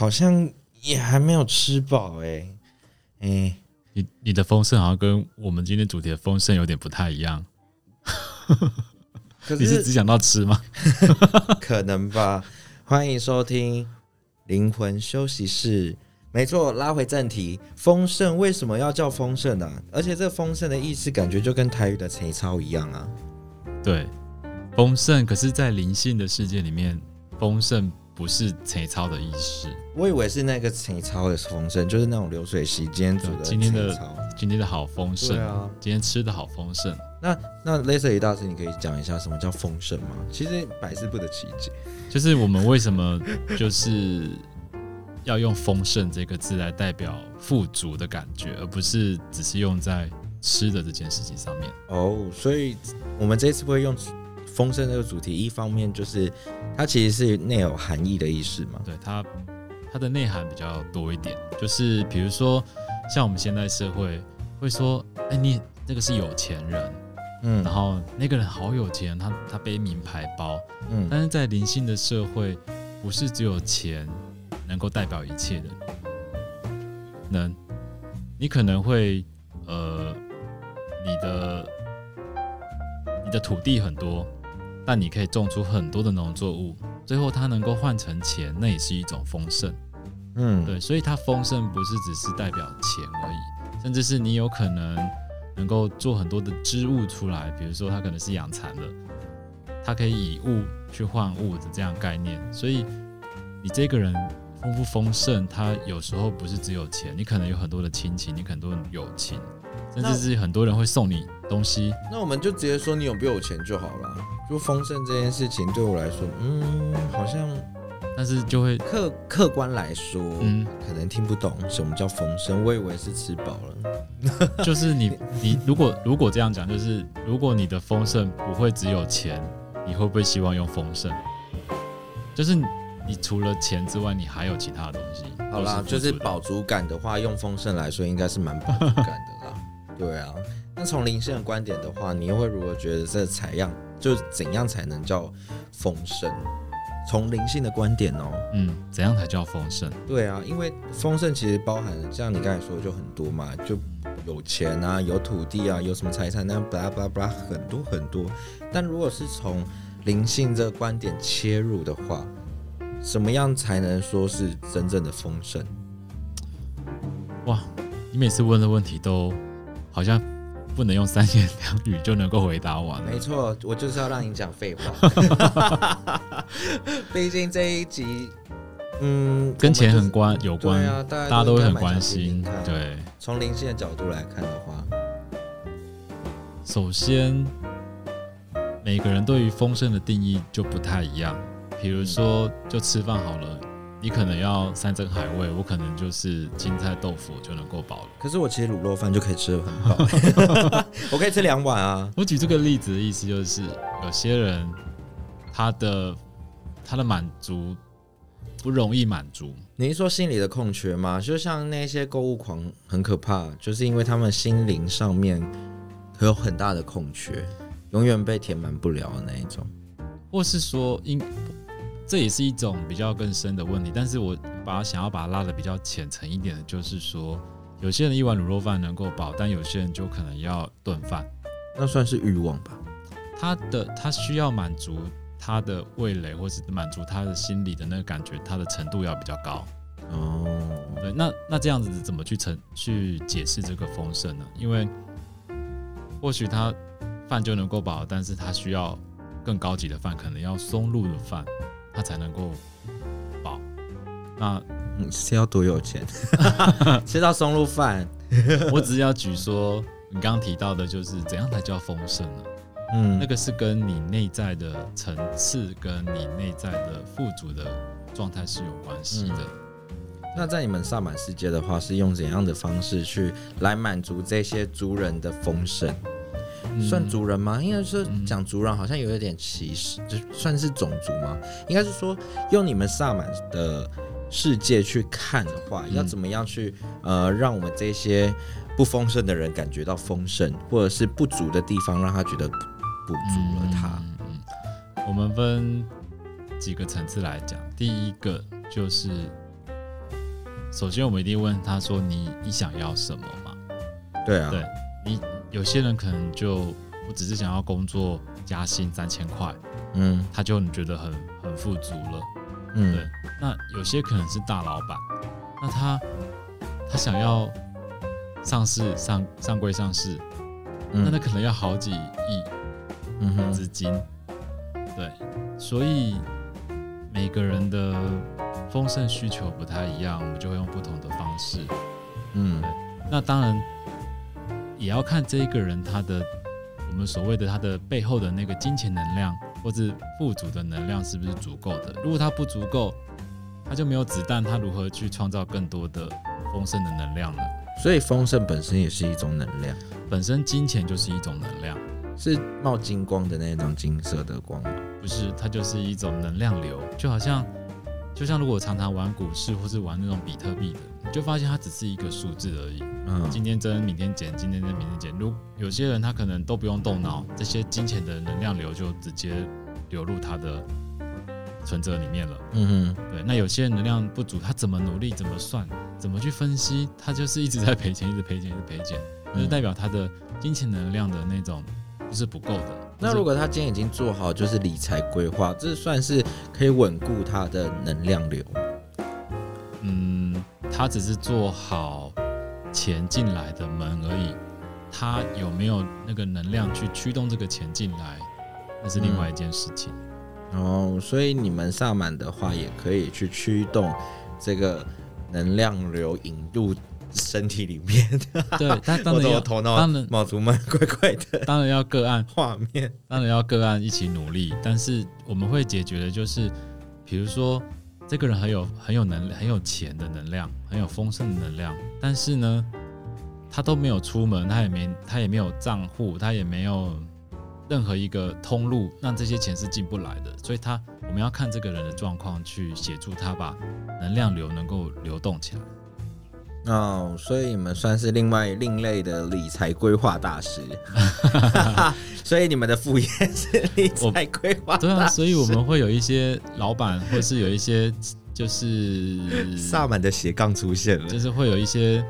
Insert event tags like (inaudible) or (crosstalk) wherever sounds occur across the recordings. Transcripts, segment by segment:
好像也还没有吃饱哎，哎，你你的丰盛好像跟我们今天主题的丰盛有点不太一样。可是你是只想到吃吗？(laughs) 可能吧。欢迎收听灵魂休息室。没错，拉回正题，丰盛为什么要叫丰盛呢？而且这丰盛的意思感觉就跟台语的“青草”一样啊。对，丰盛。可是，在灵性的世界里面，丰盛不是“青草”的意思。我以为是那个“青草”的丰盛，就是那种流水席今天煮的。今天的今天的好丰盛啊！今天吃的好丰盛。那那 Leslie 大师，你可以讲一下什么叫丰盛吗？其实百思不得其解。就是我们为什么就是。要用丰盛这个字来代表富足的感觉，而不是只是用在吃的这件事情上面。哦，所以我们这一次会用丰盛这个主题，一方面就是它其实是内有含义的意思嘛。对，它它的内涵比较多一点，就是比如说像我们现在社会会说，哎，你那个是有钱人，嗯，然后那个人好有钱，他他背名牌包，嗯，但是在灵性的社会，不是只有钱。能够代表一切的，能，你可能会，呃，你的你的土地很多，但你可以种出很多的农作物，最后它能够换成钱，那也是一种丰盛。嗯，对，所以它丰盛不是只是代表钱而已，甚至是你有可能能够做很多的织物出来，比如说它可能是养蚕的，它可以以物去换物的这样概念，所以你这个人。丰不丰盛，它有时候不是只有钱，你可能有很多的亲情，你可能很多友情，甚至是很多人会送你东西。那我们就直接说你有没有钱就好了。就丰盛这件事情对我来说，嗯，好像，但是就会客客观来说，嗯，可能听不懂什么叫丰盛。我以为是吃饱了，(laughs) 就是你你如果如果这样讲，就是如果你的丰盛不会只有钱，你会不会希望用丰盛？就是。你除了钱之外，你还有其他的东西。好啦，就是饱足感的话，用丰盛来说，应该是蛮饱足感的啦。(laughs) 对啊，那从灵性的观点的话，你又会如何觉得这采样就怎样才能叫丰盛？从灵性的观点哦、喔，嗯，怎样才叫丰盛？对啊，因为丰盛其实包含像你刚才说的就很多嘛，就有钱啊，有土地啊，有什么财产，那巴拉巴拉巴拉很多很多。但如果是从灵性这个观点切入的话，什么样才能说是真正的丰盛？哇，你每次问的问题都好像不能用三言两语就能够回答完。没错，我就是要让你讲废话。(laughs) 毕竟这一集，嗯，跟钱很关有关，啊，大家都会很关心。对，从灵性的角度来看的话，首先每个人对于丰盛的定义就不太一样。比如说，就吃饭好了，你可能要山珍海味，我可能就是青菜豆腐就能够饱了。可是我其实卤肉饭就可以吃的很饱，(laughs) 我可以吃两碗啊。我举这个例子的意思就是，有些人他的他的满足不容易满足。你是说心里的空缺吗？就像那些购物狂很可怕，就是因为他们心灵上面有很大的空缺，永远被填满不了的那一种，或是说因。这也是一种比较更深的问题，但是我把它想要把它拉的比较浅层一点的，就是说，有些人一碗卤肉饭能够饱，但有些人就可能要顿饭，那算是欲望吧？他的他需要满足他的味蕾，或是满足他的心理的那个感觉，他的程度要比较高。哦，对，那那这样子怎么去成去解释这个丰盛呢？因为或许他饭就能够饱，但是他需要更高级的饭，可能要松露的饭。他才能够饱。那你是要多有钱？(laughs) 吃到松露饭？(laughs) 我只是要举说，你刚刚提到的，就是怎样才叫丰盛呢？嗯，那个是跟你内在的层次，跟你内在的富足的状态是有关系的。嗯。那在你们萨满世界的话，是用怎样的方式去来满足这些族人的丰盛？算族人吗？应该是讲族人，好像有一点歧视，就算是种族吗？应该是说，用你们萨满的世界去看的话，要怎么样去呃，让我们这些不丰盛的人感觉到丰盛，或者是不足的地方，让他觉得补足了他。嗯，我们分几个层次来讲，第一个就是首先我们一定问他说你：“你你想要什么嘛？”对啊，对你有些人可能就我只是想要工作加薪三千块，嗯，他就觉得很很富足了，嗯，对。那有些可能是大老板，那他他想要上市上上柜上市，嗯、那他可能要好几亿，嗯哼，资金，对，所以。每个人的丰盛需求不太一样，我们就会用不同的方式。嗯，那当然也要看这一个人他的我们所谓的他的背后的那个金钱能量或者富足的能量是不是足够的。如果他不足够，他就没有子弹，他如何去创造更多的丰盛的能量呢？所以丰盛本身也是一种能量，本身金钱就是一种能量，是冒金光的那种金色的光吗？不是，它就是一种能量流，就好像，就像如果常常玩股市或是玩那种比特币的，你就发现它只是一个数字而已。嗯，今天增，明天减，今天增，明天减。如有些人他可能都不用动脑，这些金钱的能量流就直接流入他的存折里面了。嗯哼，对。那有些人能量不足，他怎么努力，怎么算，怎么去分析，他就是一直在赔钱，一直赔钱，一直赔钱，就是代表他的金钱能量的那种就是不够的。那如果他今天已经做好就是理财规划，这算是可以稳固他的能量流？嗯，他只是做好钱进来的门而已，他有没有那个能量去驱动这个钱进来，那是另外一件事情。嗯、哦，所以你们萨满的话也可以去驱动这个能量流引入。身体里面，对，(laughs) 他当然要头脑当然冒出蛮怪怪的，当然要个案画面，当然要个案一起努力。但是我们会解决的就是，比如说这个人很有很有能很有钱的能量，很有丰盛的能量，但是呢，他都没有出门，他也没他也没有账户，他也没有任何一个通路，那这些钱是进不来的。所以他我们要看这个人的状况，去协助他把能量流能够流动起来。哦，所以你们算是另外另类的理财规划大师，(laughs) 所以你们的副业是理财规划。对啊，所以我们会有一些老板，或是有一些就是萨满的斜杠出现了，就是会有一些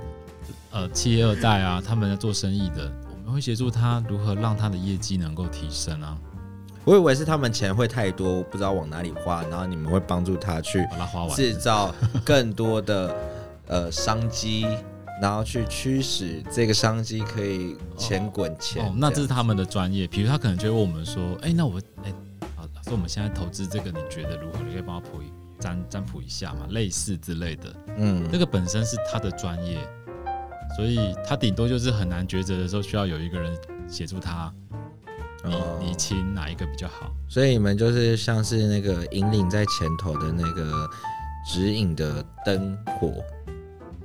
呃企业二代啊，他们在做生意的，我们会协助他如何让他的业绩能够提升啊。我以为是他们钱会太多，不知道往哪里花，然后你们会帮助他去制造更多的。呃，商机，然后去驱使这个商机可以钱滚钱。哦，那这是他们的专业。比如他可能就会问我们说：“哎，那我哎，好，老师，我们现在投资这个，你觉得如何？你可以帮我卜一占占卜一下嘛，类似之类的。”嗯，那个本身是他的专业，所以他顶多就是很难抉择的时候，需要有一个人协助他，理理清哪一个比较好。所以你们就是像是那个引领在前头的那个指引的灯火。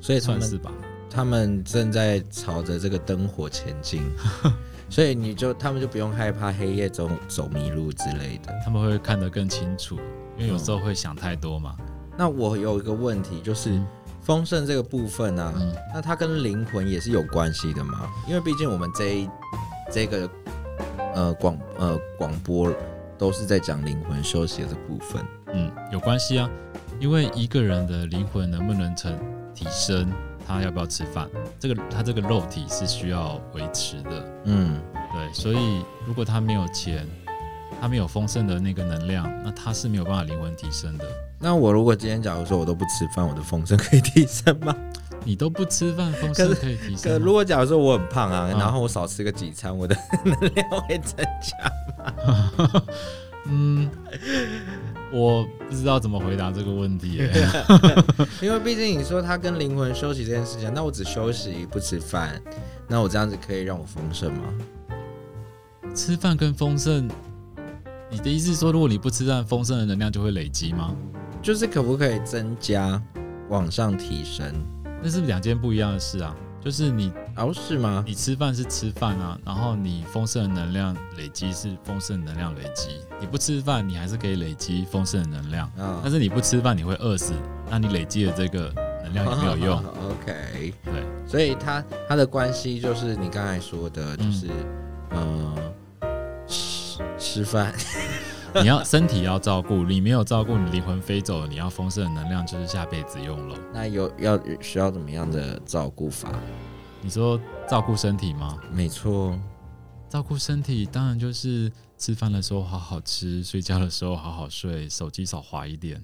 所以算是吧，他们正在朝着这个灯火前进，(laughs) 所以你就他们就不用害怕黑夜走走迷路之类的，他们会看得更清楚，因为有时候会想太多嘛。嗯、那我有一个问题，就是丰盛这个部分啊，嗯、那它跟灵魂也是有关系的嘛？因为毕竟我们这一这个呃广呃广播都是在讲灵魂休息的部分，嗯，有关系啊，因为一个人的灵魂能不能成提升，他要不要吃饭？这个他这个肉体是需要维持的，嗯，对，所以如果他没有钱，他没有丰盛的那个能量，那他是没有办法灵魂提升的。那我如果今天假如说我都不吃饭，我的丰盛可以提升吗？你都不吃饭，丰盛可以提升？可如果假如说我很胖啊，然后我少吃个几餐，我的 (laughs) 能量会增加吗？(laughs) 嗯。我不知道怎么回答这个问题，(laughs) 因为毕竟你说他跟灵魂休息这件事情，那我只休息不吃饭，那我这样子可以让我丰盛吗？吃饭跟丰盛，你的意思是说，如果你不吃饭，丰盛的能量就会累积吗？就是可不可以增加，往上提升？那是两件不一样的事啊。就是你哦，是吗？你吃饭是吃饭啊，然后你丰盛的能量累积是丰盛能量累积。你不吃饭，你还是可以累积丰盛的能量。哦、但是你不吃饭，你会饿死，那你累积的这个能量也没有用。(laughs) OK，对，所以它它的关系就是你刚才说的，就是嗯、呃，吃吃饭，(laughs) 你要身体要照顾，你没有照顾，你灵魂飞走了，你要丰盛的能量就是下辈子用了。那有要需要怎么样的照顾法？你说照顾身体吗？没错，照顾身体当然就是吃饭的时候好好吃，睡觉的时候好好睡，手机少滑一点。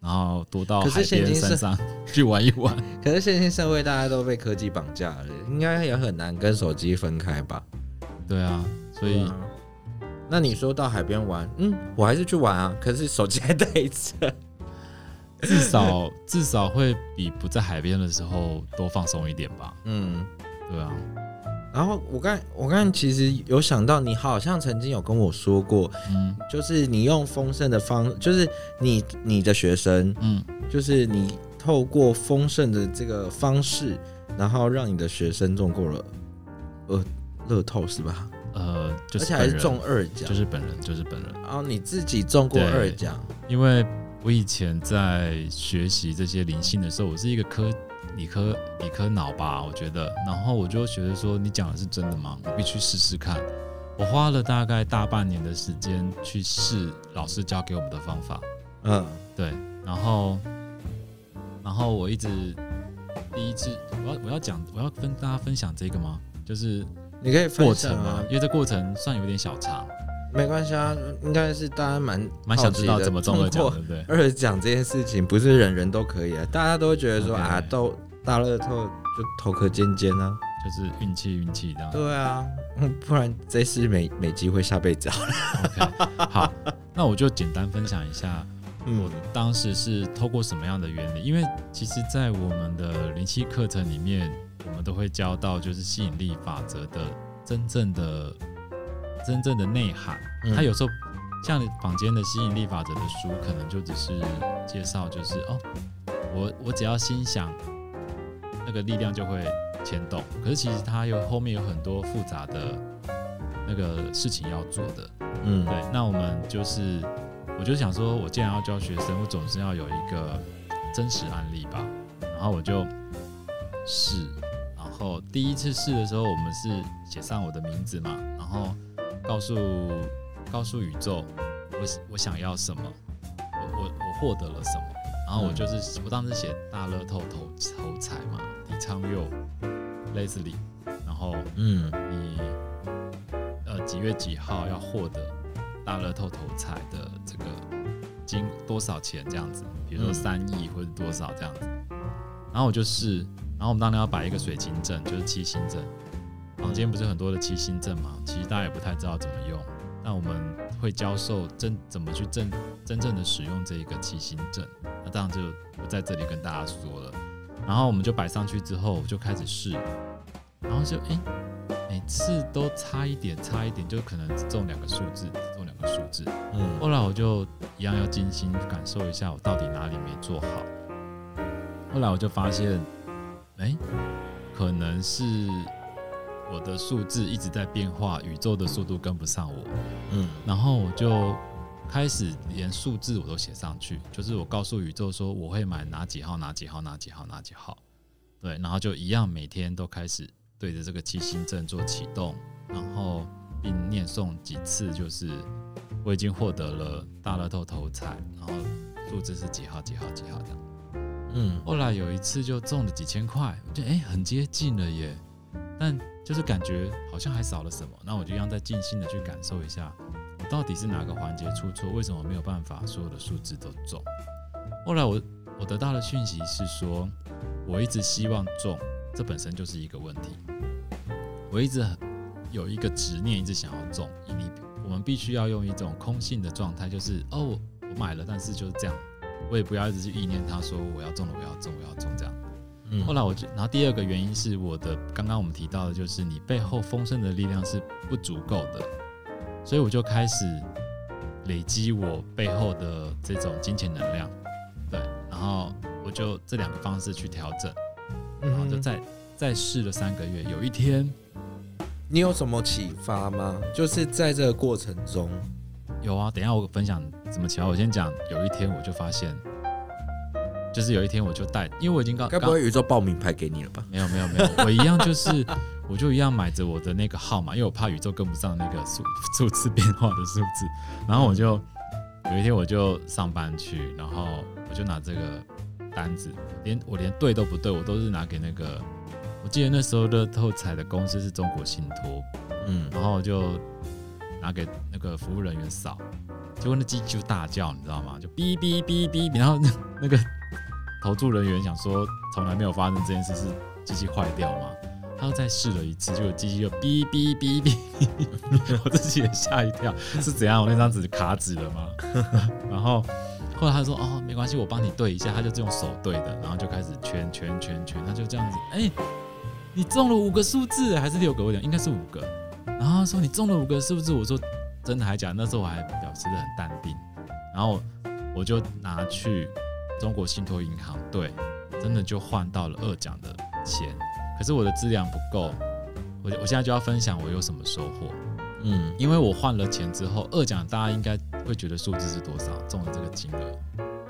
然后多到海边山上 (laughs) 去玩一玩。可是现今社会大家都被科技绑架了，应该也很难跟手机分开吧？对啊，所以、啊、那你说到海边玩，嗯，我还是去玩啊。可是手机还带着，至少至少会比不在海边的时候多放松一点吧？嗯，对啊。然后我刚我刚其实有想到，你好像曾经有跟我说过，嗯，就是你用丰盛的方，就是你你的学生，嗯，就是你透过丰盛的这个方式，然后让你的学生中过了呃乐透是吧？呃，就是、而且还是中二奖，就是本人，就是本人。然后你自己中过二奖，因为我以前在学习这些灵性的时候，我是一个科。理科理科脑吧，我觉得，然后我就觉得说，你讲的是真的吗？我必须试试看。我花了大概大半年的时间去试老师教给我们的方法。嗯，对。然后，然后我一直第一次，我要我要讲，我要跟大家分享这个吗？就是你可以过程吗？因为这过程算有点小长。没关系啊，应该是大家蛮蛮想知道怎么中二奖，对不对？(laughs) 二奖这件事情不是人人都可以啊，大家都会觉得说 Okay. 啊，都大乐透就头壳尖尖啊，就是运气运气这样。对啊，不然这次没没机会，下辈子好了。Okay. 好，那我就简单分享一下，我当时是透过什么样的原理？因为其实，在我们的灵气课程里面，我们都会教到就是吸引力法则的真正的。真正的内涵，它有时候像坊间的吸引力法则的书，可能就只是介绍，就是哦，我我只要心想，那个力量就会牵动。可是其实它有后面有很多复杂的那个事情要做的。嗯，对。那我们就是，我就想说，我既然要教学生，我总是要有一个真实案例吧。然后我就试，然后第一次试的时候，我们是写上我的名字嘛，然后。告诉告诉宇宙，我我想要什么，我我我获得了什么，然后我就是、嗯、我当时写大乐透头头彩嘛，李昌佑，Leslie，然后嗯，你呃几月几号要获得大乐透头彩的这个金多少钱这样子，比如说三亿或者多少这样子，然后我就是，然后我们当然要摆一个水晶阵，就是七星阵。房间不是很多的七星阵吗？其实大家也不太知道怎么用。那我们会教授真怎么去真真正的使用这一个七星阵。那当然就不在这里跟大家说了。然后我们就摆上去之后，我就开始试，然后就诶、欸，每次都差一点，差一点，就可能只中两个数字，只中两个数字。嗯。后来我就一样要精心感受一下，我到底哪里没做好。后来我就发现，哎、欸，可能是。我的数字一直在变化，宇宙的速度跟不上我，嗯，然后我就开始连数字我都写上去，就是我告诉宇宙说我会买哪几号哪几号哪几号哪几号，对，然后就一样每天都开始对着这个七星阵做启动，然后并念诵几次，就是我已经获得了大乐透头彩，然后数字是几号几号几号这样，嗯，后来有一次就中了几千块，我觉得哎很接近了耶，但。就是感觉好像还少了什么，那我就让再静心的去感受一下，我到底是哪个环节出错？为什么没有办法所有的数字都中？后来我我得到的讯息是说，我一直希望中，这本身就是一个问题。我一直有一个执念，一直想要中。你我们必须要用一种空性的状态，就是哦，我买了，但是就是这样，我也不要一直去意念他，说我要中了，我要中，我要中这样。嗯、后来我就，然后第二个原因是我的，刚刚我们提到的，就是你背后丰盛的力量是不足够的，所以我就开始累积我背后的这种金钱能量，对，然后我就这两个方式去调整，然后就再、嗯、再试了三个月，有一天，你有什么启发吗？就是在这个过程中，有啊，等一下我分享怎么启发，我先讲，有一天我就发现。就是有一天我就带，因为我已经刚，该不会宇宙报名牌给你了吧？没有没有没有，我一样就是，我就一样买着我的那个号码，因为我怕宇宙跟不上那个数数字变化的数字，然后我就有一天我就上班去，然后我就拿这个单子，连我连对都不对，我都是拿给那个，我记得那时候乐透彩的公司是中国信托，嗯，然后我就拿给那个服务人员扫，结果那机器就大叫，你知道吗？就哔哔哔哔，然后那 (laughs) 那个投注人员想说，从来没有发生这件事，是机器坏掉吗？他又再试了一次，结果机器就哔哔哔哔，(laughs) 我自己也吓一跳，是怎样？我那张纸卡纸了吗？(laughs) 然后后来他说：“哦，没关系，我帮你对一下。”他就是用手对的，然后就开始圈圈圈圈，他就这样子。哎，你中了五个数字还是六个？我讲应该是五个。然后他说：“你中了五个数字。”我说：“真的还假？”那时候我还表示得很淡定。然后我就拿去中国信托银行对，真的就换到了二奖的钱。可是我的资量不够，我我现在就要分享我有什么收获。嗯，因为我换了钱之后，二奖大家应该会觉得数字是多少？中了这个金额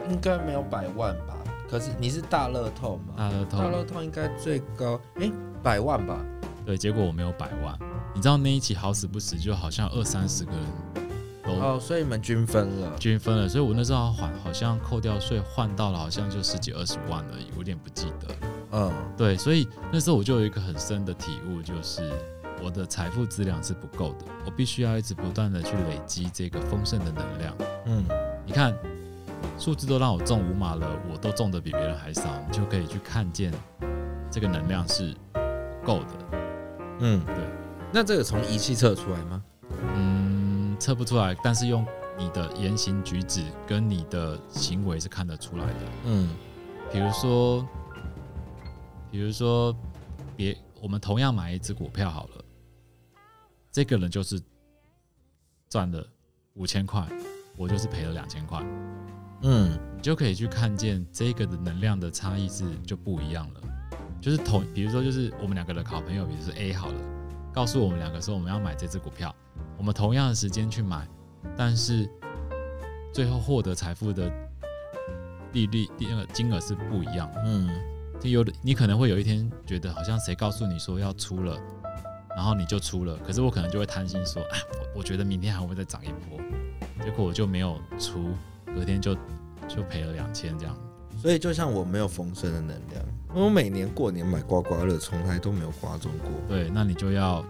应该没有百万吧？可是你是大乐透吗？大乐透，大乐透应该最高哎、欸，百万吧？对，结果我没有百万。你知道那一期好死不死，就好像二三十个人都哦，所以你们均分了，均分了。所以我那时候还好像扣掉税换到了好像就十几二十万而已，我有点不记得。嗯，对，所以那时候我就有一个很深的体悟，就是我的财富质量是不够的，我必须要一直不断的去累积这个丰盛的能量。嗯，你看数字都让我中五码了，我都中的比别人还少，你就可以去看见这个能量是够的。嗯，对。那这个从仪器测出来吗？嗯，测不出来，但是用你的言行举止跟你的行为是看得出来的。嗯，比如说。比如说，别我们同样买一只股票好了，这个人就是赚了五千块，我就是赔了两千块，嗯，你就可以去看见这个的能量的差异是就不一样了。就是同，比如说就是我们两个的好朋友，比如说 A 好了，告诉我们两个说我们要买这只股票，我们同样的时间去买，但是最后获得财富的利率那个金额是不一样的，嗯。有的，你可能会有一天觉得好像谁告诉你说要出了，然后你就出了，可是我可能就会贪心说，哎，我我觉得明天还会再涨一波，结果我就没有出，隔天就就赔了两千这样。所以就像我没有丰盛的能量，我每年过年买刮刮乐从来都没有刮中过。对，那你就要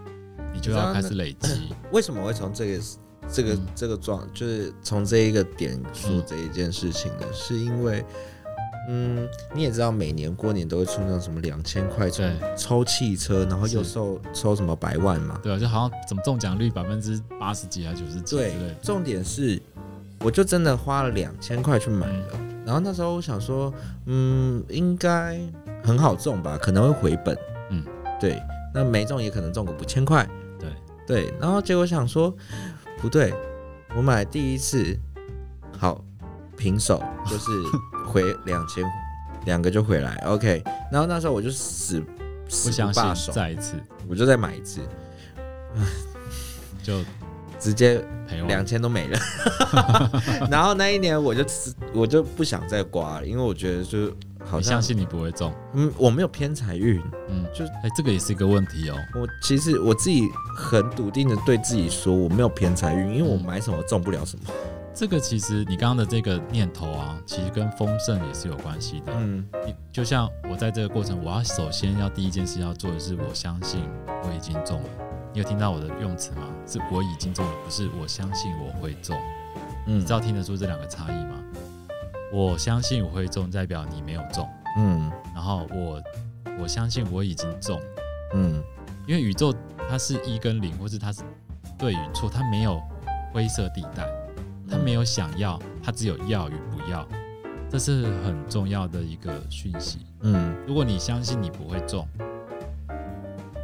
你就要开始累积。(coughs) 为什么会从这个这个这个状，就是从这一个点说这一件事情呢？嗯、是因为。嗯，你也知道，每年过年都会出那种什么两千块抽抽汽车，然后又抽抽什么百万嘛？对啊，就好像怎么中奖率百分之八十几啊九十几？对，重点是，我就真的花了两千块去买了。嗯、然后那时候我想说，嗯，应该很好中吧，可能会回本。嗯，对，那没中也可能中个五千块。对对，然后结果想说，不对，我买第一次好平手，就是。回 (laughs) 两千，两个就回来，OK。然后那时候我就死死不罢手，再一次，我就再买一次，就直接两千都没了。(laughs) (laughs) 然后那一年我就我就不想再刮了，因为我觉得就好像相信你不会中，嗯，我没有偏财运，嗯，就哎、欸，这个也是一个问题哦。我其实我自己很笃定的对自己说，我没有偏财运，因为我买什么中不了什么。这个其实你刚刚的这个念头啊，其实跟丰盛也是有关系的。嗯，你就像我在这个过程，我要首先要第一件事要做的是，我相信我已经中了。你有听到我的用词吗？是我已经中了，不是我相信我会中。嗯，你知道听得出这两个差异吗？我相信我会中，代表你没有中。嗯，然后我我相信我已经中。嗯，因为宇宙它是一跟零，或是它是对与错，它没有灰色地带。它没有想要，它只有要与不要，这是很重要的一个讯息。嗯，如果你相信你不会中，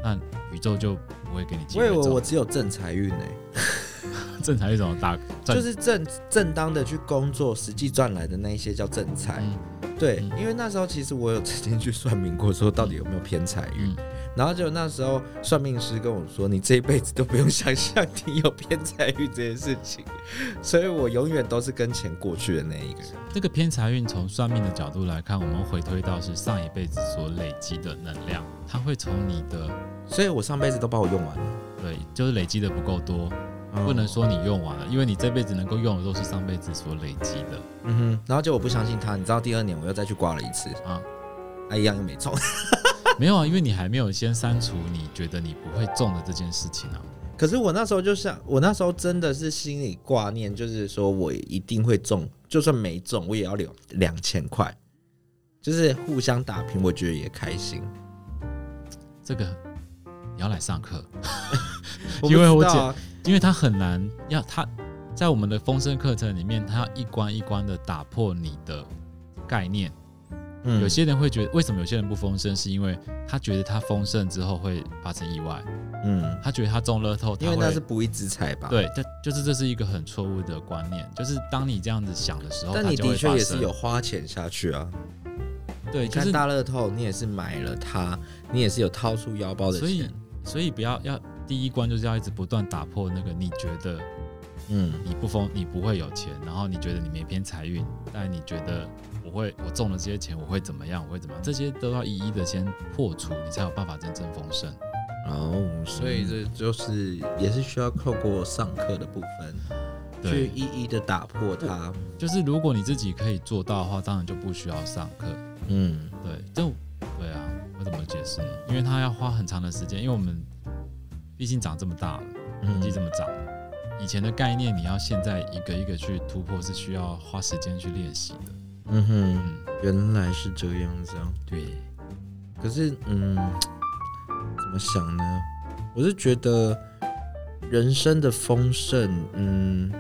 那宇宙就不会给你机会。我以为我只有正财运呢，正财运怎么打？就是正正当的去工作，实际赚来的那一些叫正财。嗯、对，嗯、因为那时候其实我有曾经去算命过，说到底有没有偏财运。嗯然后就那时候算命师跟我说：“你这一辈子都不用想象你有偏财运这件事情。”所以，我永远都是跟钱过去的那一个人。这个偏财运从算命的角度来看，我们回推到是上一辈子所累积的能量，它会从你的……所以我上辈子都把我用完了。对，就是累积的不够多，不能说你用完了，因为你这辈子能够用的都是上辈子所累积的。嗯哼，然后就我不相信他，你知道第二年我又再去刮了一次啊，哎一样又没中。(laughs) 没有啊，因为你还没有先删除你觉得你不会中的这件事情啊。可是我那时候就想，我那时候真的是心里挂念，就是说我一定会中，就算没中，我也要留两千块，就是互相打拼，我觉得也开心。这个你要来上课，(laughs) 因为我讲，因为他很难，要他在我们的丰盛课程里面，他要一关一关的打破你的概念。嗯，有些人会觉得，为什么有些人不丰盛？是因为他觉得他丰盛之后会发生意外。嗯，他觉得他中乐透，因为那是不义之财吧？对，这就是这是一个很错误的观念。就是当你这样子想的时候，但你的确也是有花钱下去啊。对，就是大乐透，你也是买了它，你也是有掏出腰包的钱。所以，所以不要要第一关就是要一直不断打破那个你觉得，嗯，你不丰，你不会有钱，然后你觉得你没偏财运，但你觉得。我会，我中了这些钱，我会怎么样？我会怎么样？这些都要一一的先破除，你才有办法真正丰盛。哦，所以这就是也是需要透过上课的部分，去一一的打破它。就是如果你自己可以做到的话，当然就不需要上课。嗯，对，就对啊。我怎么解释呢？因为他要花很长的时间，因为我们毕竟长这么大了，年纪这么长，以前的概念你要现在一个一个去突破，是需要花时间去练习的。嗯哼，原来是这样子啊。对，可是嗯，怎么想呢？我是觉得人生的丰盛，嗯，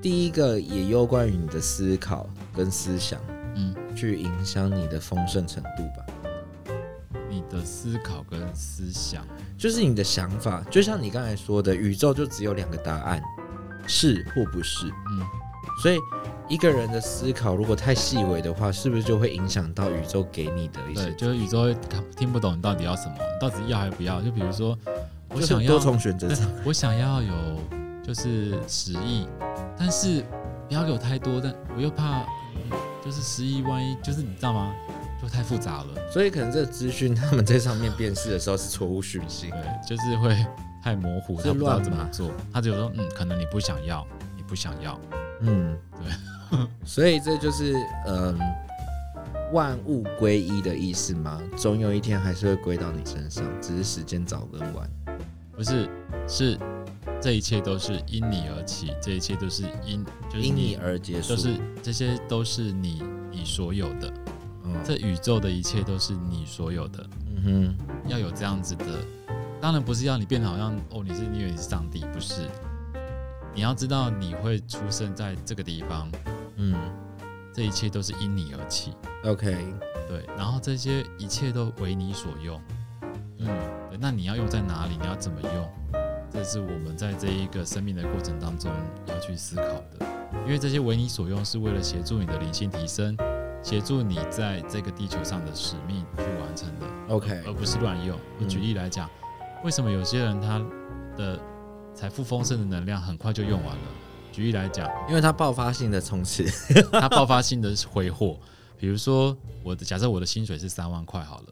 第一个也有关于你的思考跟思想，嗯，去影响你的丰盛程度吧。你的思考跟思想，就是你的想法，就像你刚才说的，宇宙就只有两个答案，是或不是。嗯，所以。一个人的思考如果太细微的话，是不是就会影响到宇宙给你的一些？对，就是宇宙会听不懂你到底要什么，你到底要还是不要？就比如说，我想要多重选择，我想要有就是十亿，但是不要给我太多，但我又怕就是十亿，万一就是你知道吗？就太复杂了。所以可能这个资讯他们在上面辨识的时候是错误讯息，对，就是会太模糊，他不知道怎么做，他只有说嗯，可能你不想要，你不想要，嗯，对。(laughs) 所以这就是嗯，万物归一的意思吗？总有一天还是会归到你身上，只是时间早跟晚。不是，是这一切都是因你而起，这一切都是因就是因你而结束，就是这些都是你你所有的，嗯，这宇宙的一切都是你所有的。嗯哼，要有这样子的，当然不是要你变得好像哦，你是你以为你是上帝，不是。你要知道你会出生在这个地方。嗯，这一切都是因你而起。OK，对，然后这些一切都为你所用。嗯，对，那你要用在哪里？你要怎么用？这是我们在这一个生命的过程当中要去思考的。因为这些为你所用，是为了协助你的灵性提升，协助你在这个地球上的使命去完成的。OK，而不是乱用。我举例来讲，为什么有些人他的财富丰盛的能量很快就用完了？举例来讲，因为他爆发性的冲刺，(laughs) 他爆发性的挥霍。比如说，我的假设我的薪水是三万块好了，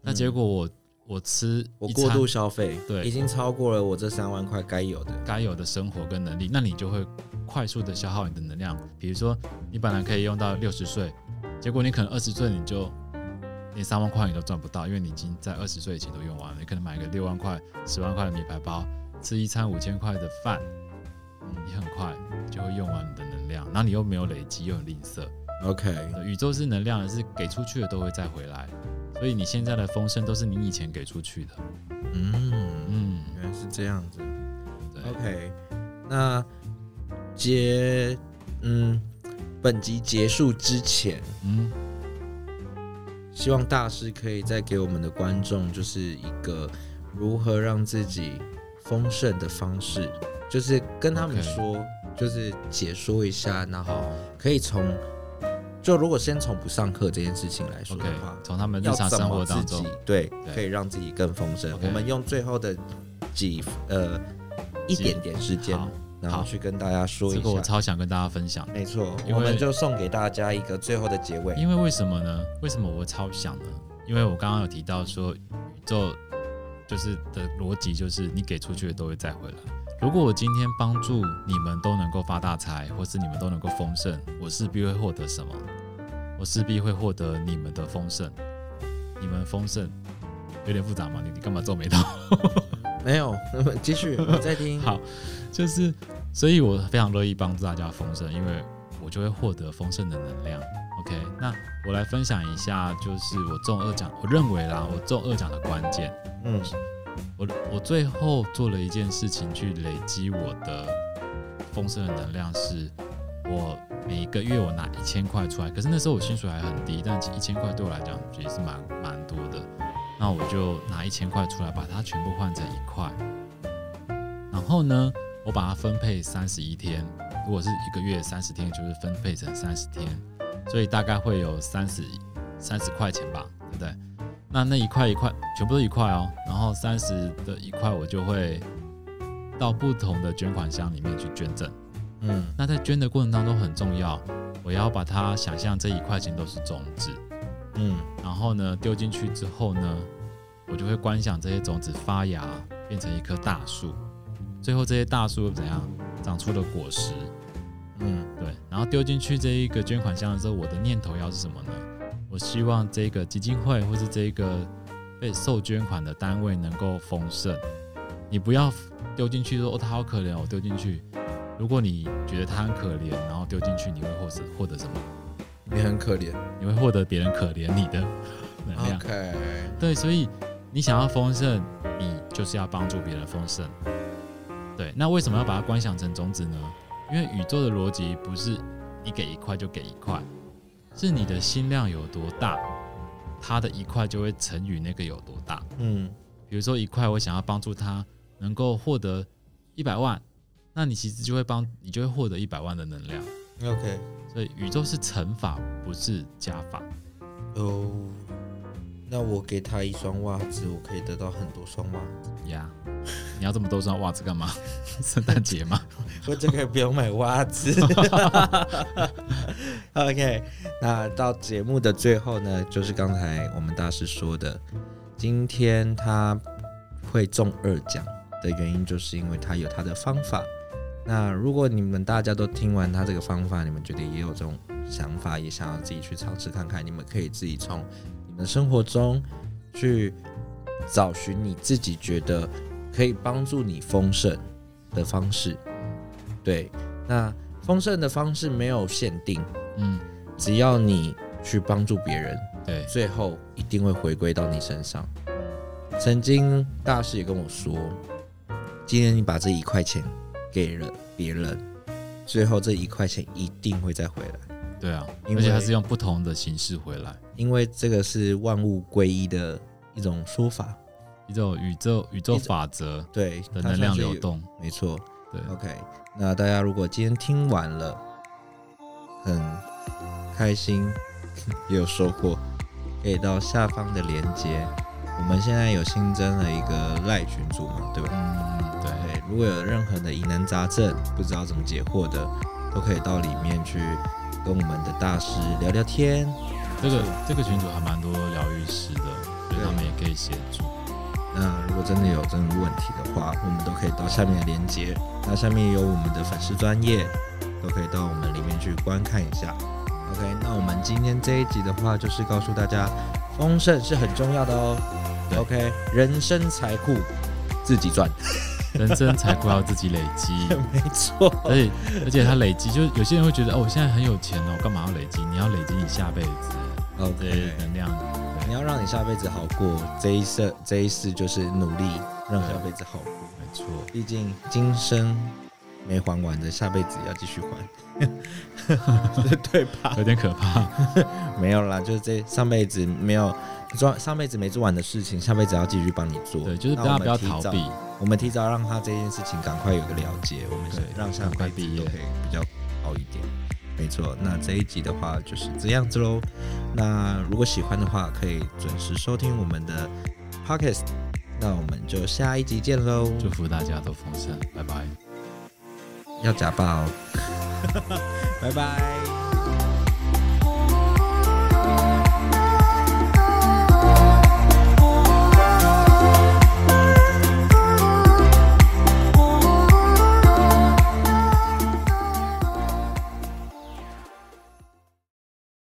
那结果我我吃我过度消费，对，已经超过了我这三万块该有的该有的生活跟能力，那你就会快速的消耗你的能量。比如说，你本来可以用到六十岁，结果你可能二十岁你就连三万块你都赚不到，因为你已经在二十岁以前都用完了。你可能买个六万块、十万块的名牌包，吃一餐五千块的饭。你很快就会用完你的能量，然后你又没有累积，又很吝啬。OK，宇宙是能量的，是给出去的都会再回来，所以你现在的丰盛都是你以前给出去的。嗯嗯，原来是这样子。OK，那结嗯，本集结束之前，嗯，希望大师可以再给我们的观众就是一个如何让自己丰盛的方式。就是跟他们说，Okay. 就是解说一下，然后可以从，就如果先从不上课这件事情来说的话，从、okay. 他们日常生活当中，对，对，可以让自己更丰盛。我们用最后的几呃一点点时间，然后去跟大家说一下。这个我超想跟大家分享。没错，我们就送给大家一个最后的结尾。因为为什么呢？为什么我超想呢？因为我刚刚有提到说，宇宙就是的逻辑就是你给出去的都会再回来。如果我今天帮助你们都能够发大财，或是你们都能够丰盛，我势必会获得什么？我势必会获得你们的丰盛。你们丰盛有点复杂吗？你你干嘛皱眉头？没有，继续，我在听。好，就是，所以我非常乐意帮助大家丰盛，因为我就会获得丰盛的能量。OK，那我来分享一下，就是我中二奖，我认为啦，我中二奖的关键。嗯，我我最后做了一件事情去累积我的丰盛的能量，是我每一个月我拿一千块出来，可是那时候我薪水还很低，但一千块对我来讲其实是蛮蛮多的。那我就拿一千块出来，把它全部换成一块，然后呢，我把它分配三十一天，如果是一个月三十天，就是分配成三十天。所以大概会有三十三十块钱吧，对不对？那那一块一块全部都一块哦，然后三十的一块我就会到不同的捐款箱里面去捐赠。嗯，那在捐的过程当中很重要，我要把它想象这一块钱都是种子。嗯，然后呢，丢进去之后呢，我就会观想这些种子发芽变成一棵大树，最后这些大树怎样长出了果实。嗯，对，然后丢进去这一个捐款箱的时候，我的念头要是什么呢？我希望这个基金会或是这个被受捐款的单位能够丰盛。你不要丢进去说哦，他好可怜，我丢进去。如果你觉得他很可怜，然后丢进去，你会获得获得什么？你很可怜，你会获得别人可怜你的能量。OK，对，所以你想要丰盛，你就是要帮助别人丰盛。对，那为什么要把它观想成种子呢？因为宇宙的逻辑不是你给一块就给一块，是你的心量有多大，它的一块就会乘以那个有多大。嗯，比如说一块，我想要帮助他能够获得一百万，那你其实就会帮你就会获得一百万的能量。OK，所以宇宙是乘法，不是加法。哦，那我给他一双袜子，我可以得到很多双袜子呀。Yeah. 你要这么多双袜子干嘛？(laughs) 圣诞节吗？我这个不用买袜子。(laughs) OK，那到节目的最后呢，就是刚才我们大师说的，今天他会中二奖的原因，就是因为他有他的方法。那如果你们大家都听完他这个方法，你们觉得也有这种想法，也想要自己去尝试看看，你们可以自己从你们生活中去找寻你自己觉得。可以帮助你丰盛的方式，对，那丰盛的方式没有限定，嗯，只要你去帮助别人，对，最后一定会回归到你身上。曾经大师也跟我说，今天你把这一块钱给了别人，最后这一块钱一定会再回来。对啊，而且它是用不同的形式回来，因为这个是万物归一的一种说法。一种宇宙宇宙法则对的能量流动，没错。对，OK。那大家如果今天听完了，很开心，(laughs) 也有收获，可以到下方的连接。我们现在有新增了一个赖群组嘛，对吧？嗯，对。如果有任何的疑难杂症，不知道怎么解惑的，都可以到里面去跟我们的大师聊聊天。这个这个群组还蛮多疗愈师的，所以他们也可以协助。那如果真的有这种问题的话，我们都可以到下面的链接，那下面有我们的粉丝专业，都可以到我们里面去观看一下。OK，那我们今天这一集的话，就是告诉大家，丰盛是很重要的哦。OK，人生财库自己赚，(laughs) 人生财库要自己累积，(laughs) 没错。而且而且他累积，就有些人会觉得哦，我现在很有钱哦，我干嘛要累积？你要累积你下辈子 OK 能量。你要让你下辈子好过，这一世这一世就是努力让下辈子好过。没错，毕竟今生没还完的，下辈子要继续还，(laughs) 对吧？有点可怕。(laughs) 没有啦，就是这上辈子没有做，上辈子没做完的事情，下辈子要继续帮你做。对，就是不要不要逃避。我们提早让他这件事情赶快有个了结，我们让下辈子都可以比较好一点。没错，那这一集的话就是这样子喽。那如果喜欢的话，可以准时收听我们的 Podcast。那我们就下一集见喽！祝福大家都丰盛，拜拜。要假爆哦，(laughs) 拜拜。